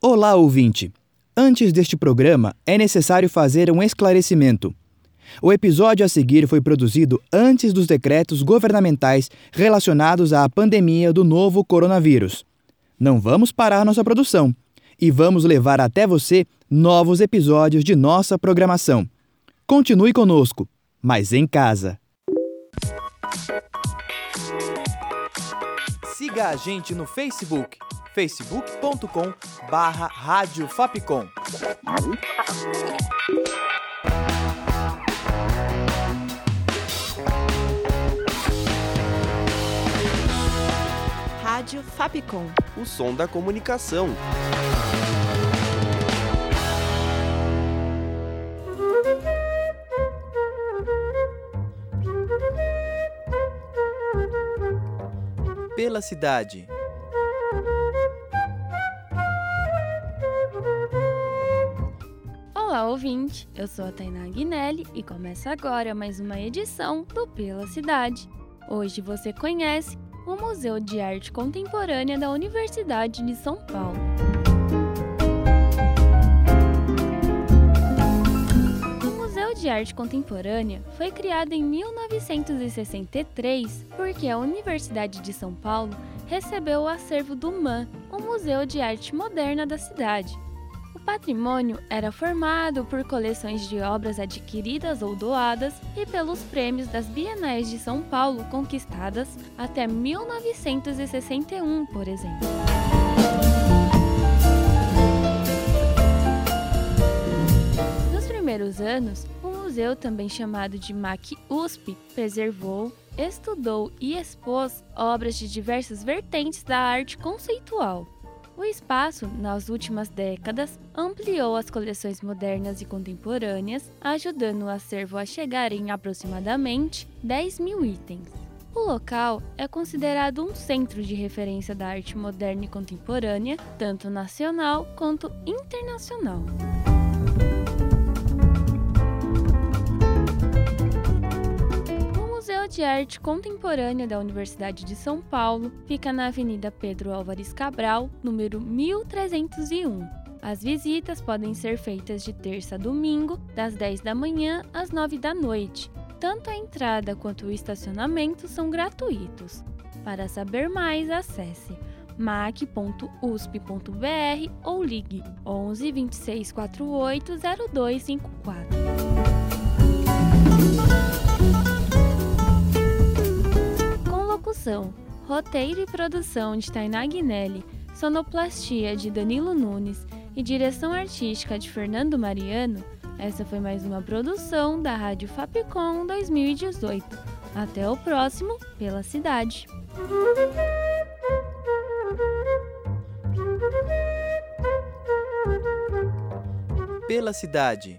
Olá, ouvinte! Antes deste programa, é necessário fazer um esclarecimento. O episódio a seguir foi produzido antes dos decretos governamentais relacionados à pandemia do novo coronavírus. Não vamos parar nossa produção e vamos levar até você novos episódios de nossa programação. Continue conosco, mas em casa. Siga a gente no Facebook facebook.com barra Rádio Fapcom. Rádio Fapcom. O som da comunicação. Pela cidade. Ouvinte! Eu sou a Tainá Guinelli e começa agora mais uma edição do Pela Cidade. Hoje você conhece o Museu de Arte Contemporânea da Universidade de São Paulo. O Museu de Arte Contemporânea foi criado em 1963 porque a Universidade de São Paulo recebeu o acervo do MAN, o Museu de Arte Moderna da cidade. Patrimônio era formado por coleções de obras adquiridas ou doadas e pelos prêmios das Bienais de São Paulo conquistadas até 1961, por exemplo. Nos primeiros anos, o museu, também chamado de MAC USP, preservou, estudou e expôs obras de diversas vertentes da arte conceitual. O espaço, nas últimas décadas, ampliou as coleções modernas e contemporâneas, ajudando o acervo a chegar em aproximadamente 10 mil itens. O local é considerado um centro de referência da arte moderna e contemporânea, tanto nacional quanto internacional. Museu de Arte Contemporânea da Universidade de São Paulo fica na Avenida Pedro Álvares Cabral, número 1301. As visitas podem ser feitas de terça a domingo, das 10 da manhã às 9 da noite. Tanto a entrada quanto o estacionamento são gratuitos. Para saber mais, acesse mac.usp.br ou ligue 11 26 48 0254. Roteiro e produção de Tainá Guinelli, sonoplastia de Danilo Nunes e direção artística de Fernando Mariano, essa foi mais uma produção da Rádio Fapcom 2018. Até o próximo Pela Cidade. Pela cidade.